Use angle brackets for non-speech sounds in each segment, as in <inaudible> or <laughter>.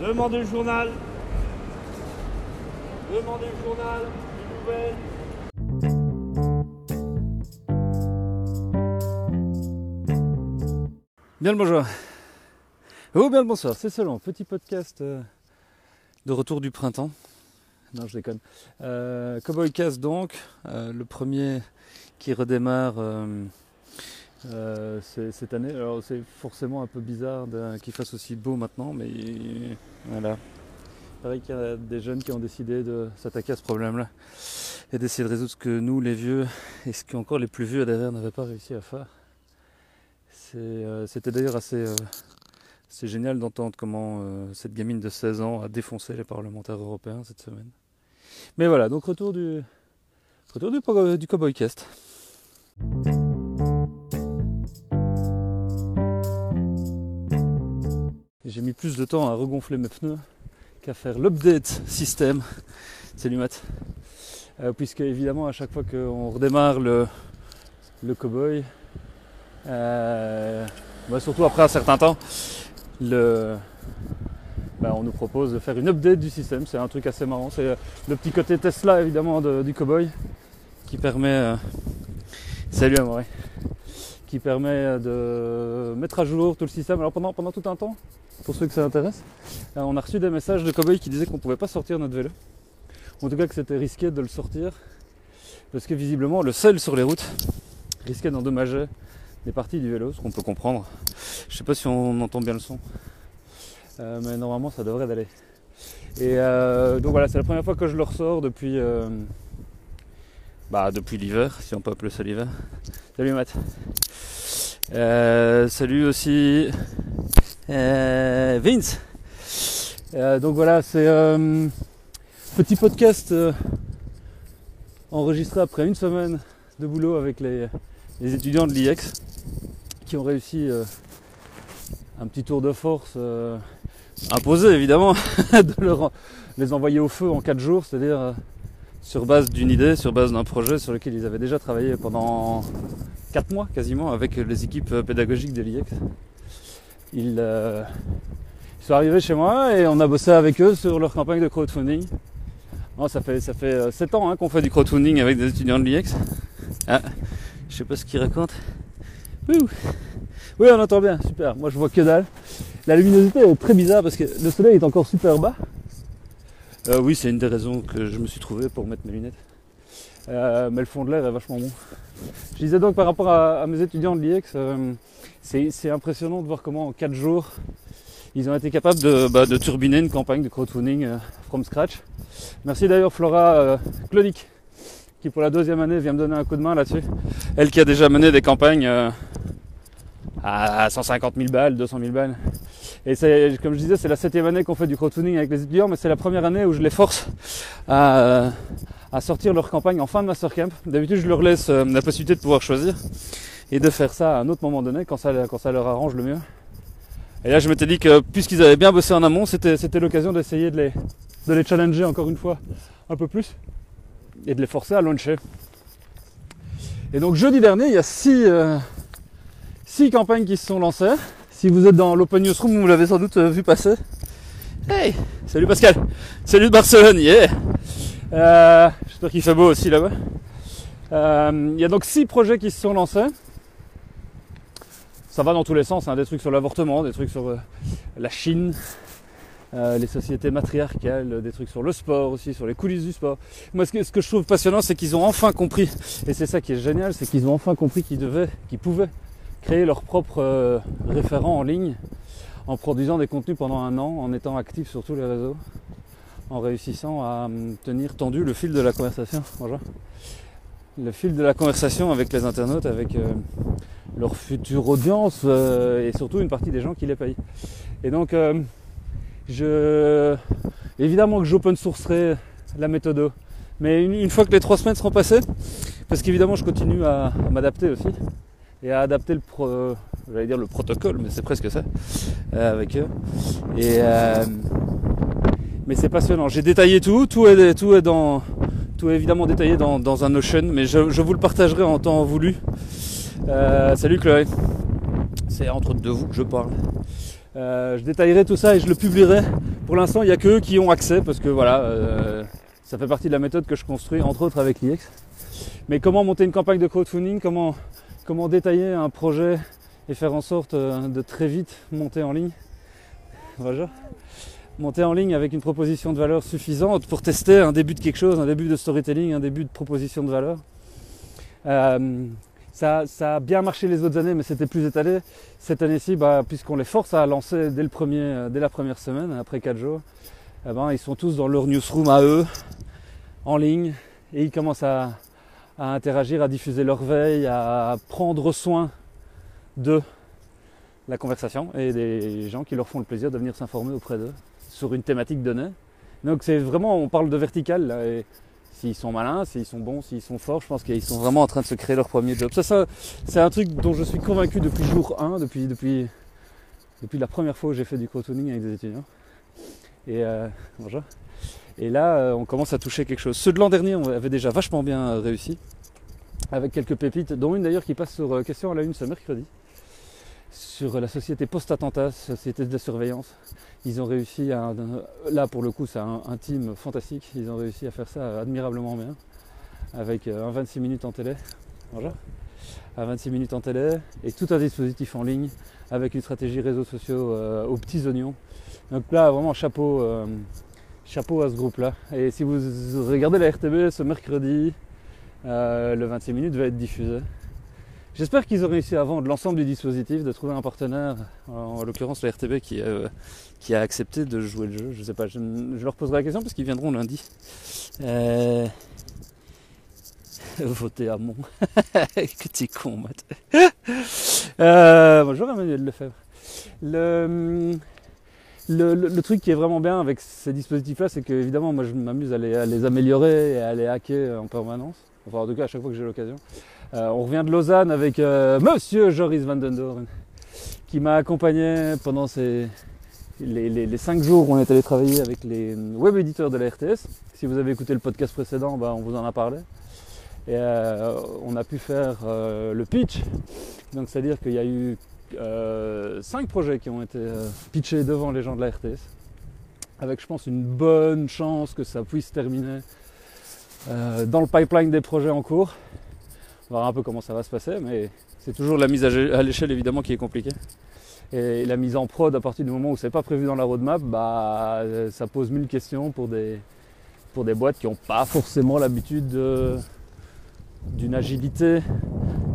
Demandez le journal. Demandez le journal. Une nouvelle. Bien le bonjour. Oh, bien le bonsoir, c'est selon. Petit podcast euh, de retour du printemps. Non, je déconne. Euh, Cowboy Cast donc, euh, le premier qui redémarre euh, cette année. Alors c'est forcément un peu bizarre qu'il fasse aussi beau maintenant, mais voilà. Pareil qu'il y a des jeunes qui ont décidé de s'attaquer à ce problème-là et d'essayer de résoudre ce que nous, les vieux, et ce qu'encore les plus vieux derrière n'avaient pas réussi à faire. Euh, C'était d'ailleurs assez, euh, c'est génial d'entendre comment cette gamine de 16 ans a défoncé les parlementaires européens cette semaine. Mais voilà, donc retour du, retour du, du Cowboy J'ai mis plus de temps à regonfler mes pneus qu'à faire l'update système. Salut Matt. Euh, puisque évidemment à chaque fois qu'on redémarre le, le cowboy, euh, bah, surtout après un certain temps, le, bah, on nous propose de faire une update du système. C'est un truc assez marrant. C'est euh, le petit côté Tesla évidemment de- du cowboy qui permet. salut Amoré. Qui permet de mettre à jour tout le système. Alors pendant, pendant tout un temps, pour ceux que ça intéresse, euh, on a reçu des messages de cowboy qui disaient qu'on pouvait pas sortir notre vélo. En tout cas que c'était risqué de le sortir. Parce que visiblement le sel sur les routes risquait d'endommager des parties du vélo, ce qu'on peut comprendre. Je sais pas si on entend bien le son, Euh, mais normalement ça devrait aller. Et euh, donc voilà, c'est la première fois que je le ressors depuis, euh, bah, depuis l'hiver, si on peut appeler ça l'hiver. Salut Matt. Salut aussi Vince. Euh, donc voilà, c'est euh, petit podcast euh, enregistré après une semaine de boulot avec les, les étudiants de l'IEX qui ont réussi euh, un petit tour de force euh, imposé évidemment <laughs> de les envoyer au feu en 4 jours, c'est-à-dire euh, sur base d'une idée, sur base d'un projet sur lequel ils avaient déjà travaillé pendant 4 mois quasiment avec les équipes euh, pédagogiques de l'IEX. Ils, euh, ils sont arrivés chez moi et on a bossé avec eux sur leur campagne de crowdfunding. Non, ça fait ça fait 7 ans hein, qu'on fait du crowdfunding avec des étudiants de l'IEX. Ah, je sais pas ce qu'ils racontent. Ouh. Oui, on entend bien, super. Moi, je vois que dalle. La luminosité est très bizarre parce que le soleil est encore super bas. Euh, oui, c'est une des raisons que je me suis trouvé pour mettre mes lunettes. Euh, mais le fond de l'air est vachement bon. Je disais donc par rapport à, mes étudiants de l'IEX, euh, c'est impressionnant de voir comment en 4 jours, ils ont été capables de, bah, turbiner une campagne de crowdfunding euh, from scratch. Merci d'ailleurs Flora euh, qui pour la deuxième année vient me donner un coup de main là-dessus. Elle qui a déjà mené des campagnes euh, à 150 000 balles, 200 000 balles. Et comme je disais, c'est la septième année qu'on fait du crowdfunding avec les étudiants, mais c'est la première année où je les force à, à sortir leur campagne en fin de master camp. D'habitude, je leur laisse euh, la possibilité de pouvoir choisir et de faire ça à un autre moment donné quand ça, leur arrange le mieux. Et là, je m'étais dit que puisqu'ils avaient bien bossé en amont, c'était, l'occasion d'essayer de les, challenger encore une fois un peu plus et de les forcer à launcher. Et donc jeudi dernier, il y a six, euh, campagnes qui se sont lancées. Si vous êtes dans l'Open Newsroom, vous l'avez sans doute euh, vu passer. Hey Salut Pascal Salut de Barcelone, yeah Euh, J'espère qu'il fait beau aussi là-bas. Euh, Il y a donc six projets qui se sont lancés. Ça va dans tous les sens, hein, des trucs sur l'avortement, des trucs sur euh, la Chine, euh, les sociétés matriarcales, des trucs sur le sport aussi, sur les coulisses du sport. Moi, ce que, je trouve passionnant, c'est qu'ils ont enfin compris, et c'est ça qui est génial, c'est qu'ils ont enfin compris qu'ils devaient, qu'ils pouvaient créer leur propre euh, référent en ligne en produisant des contenus pendant un an, en étant actifs sur tous les réseaux, en réussissant à hum, tenir tendu le fil de la conversation. Bonjour. Le fil de la conversation avec les internautes, avec euh, leur future audience euh, et surtout une partie des gens qui les payent. Et donc, euh, je, évidemment que j'open sourcerai la méthode, mais une, fois que les trois semaines seront passées, parce qu'évidemment je continue à, m'adapter aussi et à adapter le pro, j'allais dire le protocole, mais c'est presque ça avec eux. Et mais c'est passionnant. J'ai détaillé tout, tout est, tout est dans, tout est évidemment détaillé dans, dans un Notion, mais je, je vous le partagerai en temps voulu. Euh, salut Chloé. C'est entre deux vous que je parle. Euh, je détaillerai tout ça et je le publierai Pour l'instant, il n'y a que eux qui ont accès parce que voilà, euh, ça fait partie de la méthode que je construis, entre autres avec l'IEX. Mais comment monter une campagne de crowdfunding, comment, comment détailler un projet et faire en sorte de très vite monter en ligne? Bonjour. Monter en ligne avec une proposition de valeur suffisante pour tester un début de quelque chose, un début de storytelling, un début de proposition de valeur. Euh, ça, ça, a bien marché les autres années, mais c'était plus étalé. Cette année-ci, bah, puisqu'on les force à lancer dès, le premier, euh, dès la première semaine, après 4 jours, eh ben, ils sont tous dans leur newsroom à eux, en ligne, et ils commencent à, à interagir, à diffuser leur veille, à prendre soin de la conversation et des gens qui leur font le plaisir de venir s'informer auprès d'eux sur une thématique donnée. Donc c'est vraiment, on parle de vertical là, et s'ils sont malins, s'ils sont bons, s'ils sont forts, je pense qu'ils sont vraiment en train de se créer leur premier job. Ça, c'est un truc dont je suis convaincu depuis jour 1, depuis, la première fois où j'ai fait du crowdfunding avec des étudiants. Et euh, là, euh, on commence à toucher quelque chose. Ceux de l'an dernier, on avait déjà vachement bien réussi, avec quelques pépites, dont une d'ailleurs qui passe sur euh, question à la une ce mercredi sur la société post-attentat, société de surveillance. Ils ont réussi à, là pour le coup c'est un, team fantastique, ils ont réussi à faire ça admirablement bien, avec euh, un 26 minutes en télé, bonjour, un 26 minutes en télé, et tout un dispositif en ligne, avec une stratégie réseaux sociaux euh, aux petits oignons. Donc là vraiment chapeau, euh, chapeau à ce groupe-là. Et si vous regardez la RTB ce mercredi, le 26 minutes va être diffusé. J'espère qu'ils ont réussi à vendre l'ensemble du dispositif, de trouver un partenaire, en l'occurrence la RTB qui, euh, qui, a accepté de jouer le jeu. Je sais pas, je, leur poserai la question parce qu'ils viendront lundi. Euh... <laughs> Voter à mon. <laughs> que t'es con, Matt. <laughs> euh, bonjour Emmanuel Lefebvre. Le, le, le, truc qui est vraiment bien avec ces dispositifs-là, c'est que évidemment, moi je m'amuse à à les améliorer et à les hacker en permanence. Enfin, en tout cas, à chaque fois que j'ai l'occasion. Euh, on revient de Lausanne avec euh, Monsieur Joris van den Doren, qui m'a accompagné pendant les, cinq jours où on est allé travailler avec les web éditeurs de la RTS. Si vous avez écouté le podcast précédent, bah, on vous en a parlé. Et euh, on a pu faire le pitch. Donc c'est-à-dire qu'il y a eu cinq projets qui ont été pitchés devant les gens de la RTS. Avec je pense une bonne chance que ça puisse terminer dans le pipeline des projets en cours. Voir un peu comment ça va se passer, mais c'est toujours la mise à l'échelle évidemment qui est compliquée. Et la mise en prod à partir du moment où c'est pas prévu dans la roadmap, bah ça pose mille questions pour des, pour des boîtes qui n'ont pas forcément l'habitude d'une agilité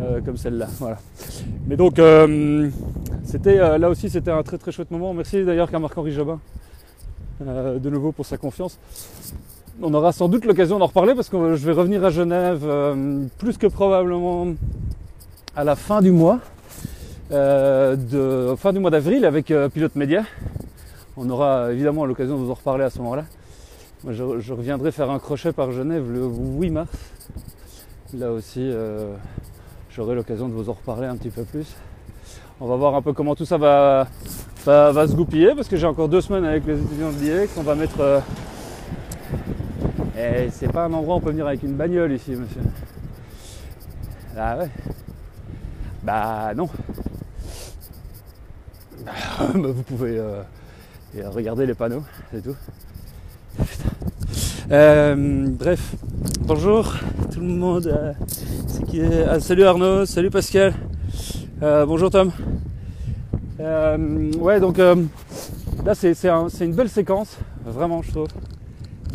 euh, comme celle-là. Voilà. Mais donc euh, c'était euh, là aussi c'était un très très chouette moment. Merci d'ailleurs à Marc-Henri Jobin de nouveau pour sa confiance on aura sans doute l'occasion d'en reparler parce que je vais revenir à Genève euh, plus que probablement à la fin du mois, euh, fin du mois d'avril avec euh, Pilote Média. On aura évidemment l'occasion de vous en reparler à ce moment-là. Moi, je, reviendrai faire un crochet par Genève le 8 mars. Là aussi, j'aurai l'occasion de vous en reparler un petit peu plus. On va voir un peu comment tout ça va, va, se goupiller parce que j'ai encore deux semaines avec les étudiants de l'IEX. On va mettre et c'est pas un endroit où on peut venir avec une bagnole ici, monsieur. Ah ouais. Bah non. <laughs> Bah, vous pouvez euh, regarder les panneaux, c'est tout. Euh, bref, bonjour tout le monde. Euh, ah, salut Arnaud, salut Pascal. bonjour Tom. ouais, donc là c'est une belle séquence, vraiment je trouve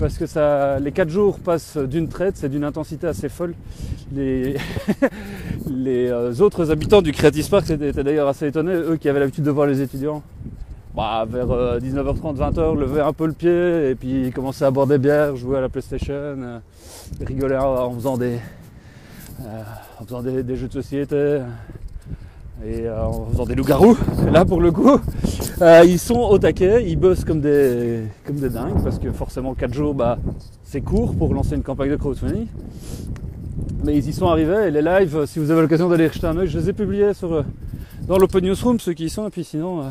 parce que ça, les 4 jours passent d'une traite, c'est d'une intensité assez folle. Les, <laughs> euh, autres habitants du Creative Park étaient d'ailleurs assez étonnés, eux qui avaient l'habitude de voir les étudiants bah, vers 19h30, 20h, lever un peu le pied et puis commencer à boire des bières, jouer à la PlayStation, euh, rigoler en faisant des, euh, en faisant des, jeux de société et en faisant des loups-garous. Là pour le coup, euh, ils sont au taquet, ils bossent comme des, comme des dingues parce que forcément 4 jours bah, c'est court pour lancer une campagne de crowdfunding. Mais ils y sont arrivés et les lives, si vous avez l'occasion d'aller jeter un oeil, je les ai publiés sur, euh, dans l'Open Newsroom, ceux qui y sont, et puis sinon euh,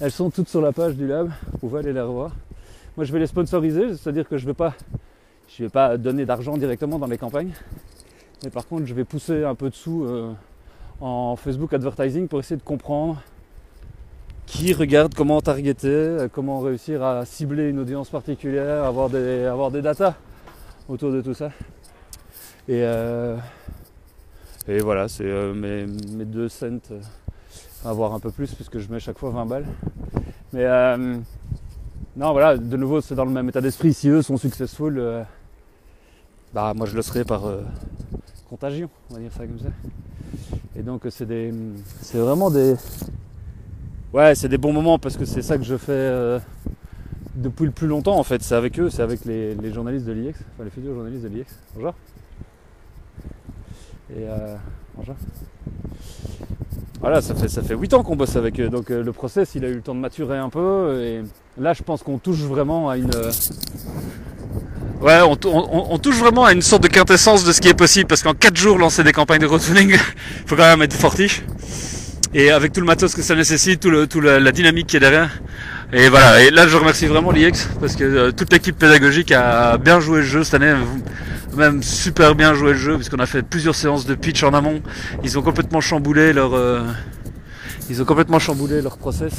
elles sont toutes sur la page du lab, vous pouvez aller les revoir. Moi je vais les sponsoriser, c'est-à-dire que je ne vais, pas, je vais pas donner d'argent directement dans les campagnes. Mais par contre je vais pousser un peu de sous en Facebook Advertising pour essayer de comprendre qui regarde comment targeter, euh, comment réussir à cibler une audience particulière, avoir des, avoir des datas autour de tout ça. Et, euh, et voilà, c'est euh, mes, mes deux cents, à voir un peu plus puisque je mets chaque fois 20 balles. Mais non, voilà, de nouveau, c'est dans le même état d'esprit. Si eux sont successful, bah moi je le serai par contagion, on va dire ça comme ça. Et donc c'est des, c'est vraiment des, ouais, c'est des bons moments parce que c'est ça que je fais euh, depuis le plus longtemps en fait. C'est avec eux, c'est avec les, journalistes de l'IEX, enfin les futurs journalistes de l'IEX. Bonjour. Et euh, bonjour. Voilà, ça fait ça fait 8 ans qu'on bosse avec eux, donc euh, le process il a eu le temps de maturer un peu et là je pense qu'on touche vraiment à une euh, Ouais, on, on- on touche vraiment à une sorte de quintessence de ce qui est possible parce qu'en 4 jours lancer des campagnes de crowdfunding, <laughs> faut quand même être fortiche. Et avec tout le matos que ça nécessite, tout, le, tout la, la dynamique qui est derrière. Et voilà, et là je remercie vraiment l'IEX parce que euh, toute l'équipe pédagogique a bien joué le jeu cette année, même super bien joué le jeu puisqu'on a fait plusieurs séances de pitch en amont. Ils ont complètement chamboulé leur, euh, ils ont complètement chamboulé leur process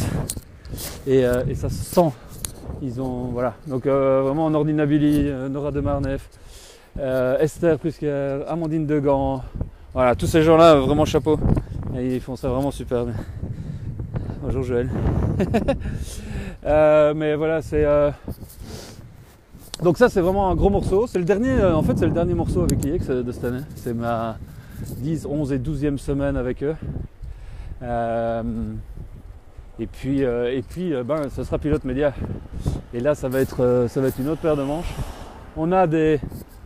et, euh, et ça se sent. Ils ont voilà, donc euh, vraiment Nordine Nabili, euh, Nora de Marnef, euh, Esther Prusker, Amandine Degan, voilà, tous ces gens-là vraiment chapeau. Et ils font ça vraiment super bien. Bonjour Joël. <laughs> Euh, mais voilà, c'est. euh, Donc, ça, c'est vraiment un gros morceau. C'est le dernier, en fait, c'est le dernier morceau avec euh, de cette année. C'est ma 10, 11 et 12e semaine avec eux. Et puis, euh, et puis euh, ben, ce sera pilote média. Et là, ça va, être, euh, ça va être une autre paire de manches. On a des,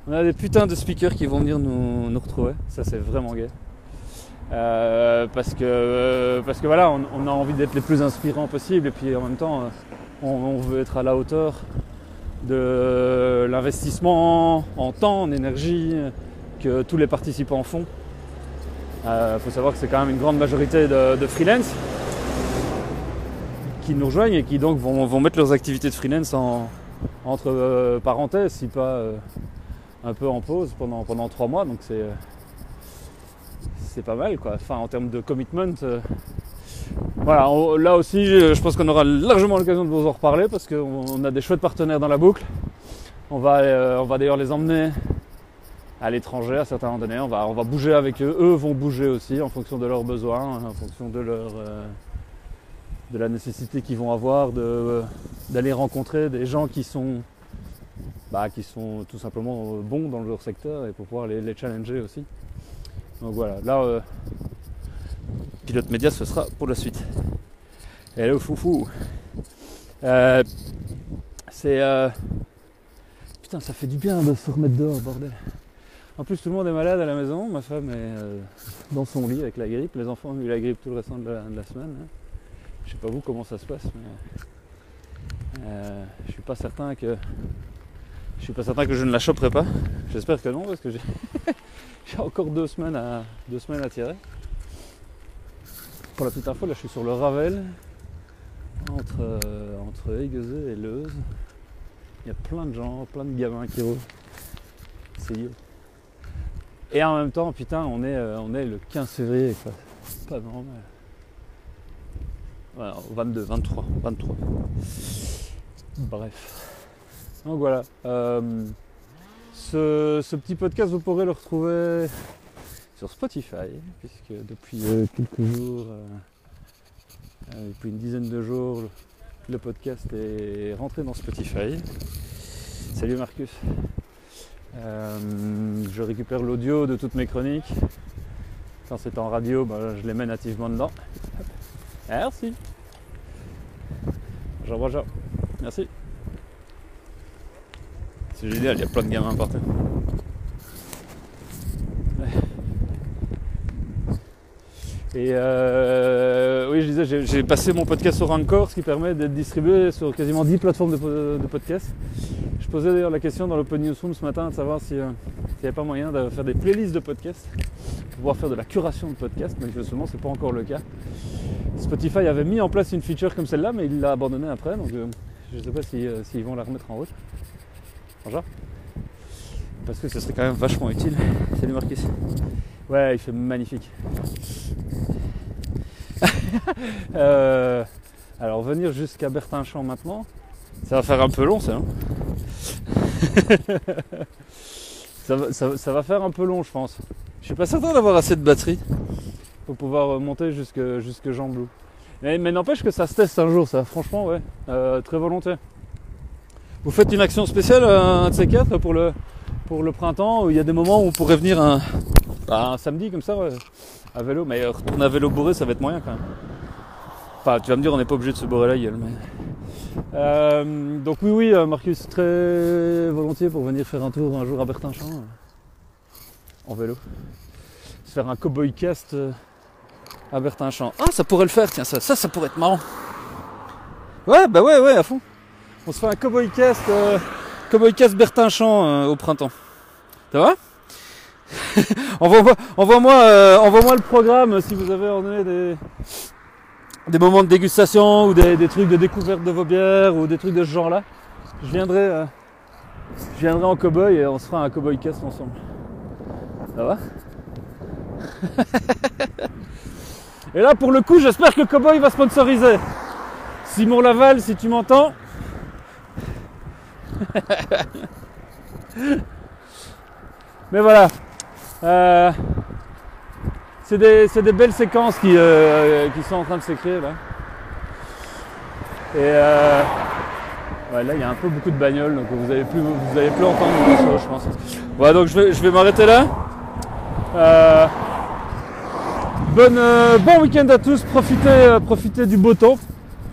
on a des putains de speakers qui vont venir nous, retrouver. Ça, c'est vraiment. Euh, parce que parce que voilà, on, a envie d'être les plus inspirants possible et puis en même temps, on, veut être à la hauteur de l'investissement en temps, en énergie que tous les participants font. Il faut savoir que c'est quand même une grande majorité de freelance qui nous rejoignent et qui donc vont, vont mettre leurs activités de freelance en, entre euh, parenthèses, si pas euh, un peu en pause pendant, pendant trois mois. Donc c'est euh, pas mal quoi. Enfin en termes de commitment. voilà, là aussi je pense qu'on aura largement l'occasion de vous en reparler parce qu'on on a des chouettes partenaires dans la boucle. On va, on va d'ailleurs les emmener à l'étranger à certains moments. On va, on va bouger avec eux. Eux vont bouger aussi en fonction de leurs besoins, en fonction de leur, de la nécessité qu'ils vont avoir d'aller rencontrer des gens qui sont, bah, qui sont tout simplement bons dans leur secteur et pour pouvoir les, challenger aussi. Donc voilà, là, euh, pilote média, ce sera pour la suite. Hello foufou. Euh, c'est euh, putain, ça fait du bien de se remettre dehors, bordel. En plus, tout le monde est malade à la maison. Ma femme est euh, dans son lit avec la grippe. Les enfants ont eu la grippe tout le restant de la, de la semaine. hein. Je sais pas vous comment ça se passe, mais euh, je suis pas certain que je suis pas certain que je ne la choperai pas. J'espère que non parce que j'ai <laughs> encore deux semaines à deux semaines à tirer. Pour la petite info, là je suis sur le Ravel entre euh, entre et Leuze. Il y a plein de gens, plein de gamins qui roulent. C'est you. Et en même temps, putain, on est, euh, on est le 15 février, quoi. C'est pas normal. Voilà, 22, 23, 23. Bref. Donc voilà. euh, ce, petit podcast, vous pourrez le retrouver sur Spotify, puisque depuis euh, quelques jours, euh, depuis une dizaine de jours, le, podcast est rentré dans Spotify. Salut Marcus. Je récupère l'audio de toutes mes chroniques. Quand c'est en radio, bah, je les mets nativement dedans. Merci. Bonjour, bonjour. Merci. C'est génial, il y a plein de gamins partout. Et euh, oui, je disais, j'ai- passé mon podcast sur Anchor, ce qui permet d'être distribué sur quasiment 10 plateformes de, po- de podcast. Je posais d'ailleurs la question dans l'Open Newsroom ce matin de savoir euh, s'il n'y avait pas moyen de faire des playlists de podcasts, pouvoir faire de la curation de podcasts, mais justement, c'est pas encore le cas. Spotify avait mis en place une feature comme celle-là, mais il l'a abandonnée après, donc euh, je ne sais pas si, euh, s'ils vont la remettre en route. Bonjour. Parce que ce serait quand même vachement utile. Salut Marcus. Ouais, il fait magnifique. <laughs> Euh, Alors venir jusqu'à Bertinchamp maintenant, ça va faire un peu long ça. hein <laughs> ça, va, ça va- ça va faire un peu long je pense. Je suis pas certain d'avoir assez de batterie pour pouvoir euh, monter jusque, jusque Jean. Mais, n'empêche que ça se teste un jour ça, franchement ouais, Euh, très volontiers. Vous faites une action spéciale, euh, un de ces quatre, pour le, pour le printemps, où il y a des moments où on pourrait venir un, bah, un samedi comme ça, à vélo. Mais retourner à vélo bourré, ça va être moyen quand même. Enfin, tu vas me dire, on n'est pas obligé de se bourrer la gueule. Mais... Donc oui, oui, Marcus, très volontiers pour venir faire un tour un jour à Bertinchamp, en vélo. Se faire un cowboy cast à Bertinchamp. Ah, ça pourrait le faire, tiens, ça, ça, ça pourrait être marrant. Ouais, bah ouais, ouais, à fond. On se fait un cowboy cast, euh, cowboy cast Bertinchamp euh, au printemps. Ça va? <laughs> Envoie-moi envoie-moi, euh, envoie-moi le programme si vous avez ordonné des, des moments de dégustation ou des, des trucs de découverte de vos bières ou des trucs de ce genre-là. Je viendrai, euh, je viendrai en cowboy et on se fera un cowboy cast ensemble. Ça va? <laughs> Et là, pour le coup, j'espère que Cowboy va sponsoriser. Simon Laval, si tu m'entends. <laughs> Mais voilà. Euh, c'est des, des belles séquences qui, euh, qui sont en train de s'écrire. Et euh, ouais, là, il y a un peu beaucoup de bagnoles, donc vous allez plus, vous plus entendre chose, je pense. Voilà, donc je vais, je vais m'arrêter là. Euh, bon week-end à tous. Profitez, euh, du beau temps.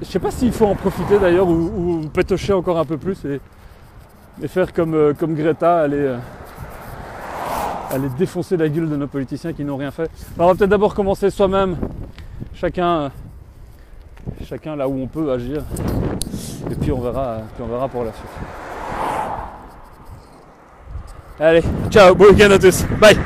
Je sais pas s'il faut en profiter d'ailleurs ou, pétocher encore un peu plus et, faire comme, euh, Greta, aller, défoncer la gueule de nos politiciens qui n'ont rien fait. Alors, on va peut-être d'abord commencer soi-même, chacun, là où on peut agir, et puis on verra, puis on verra pour la suite. Allez, ciao, bon week-end à tous, bye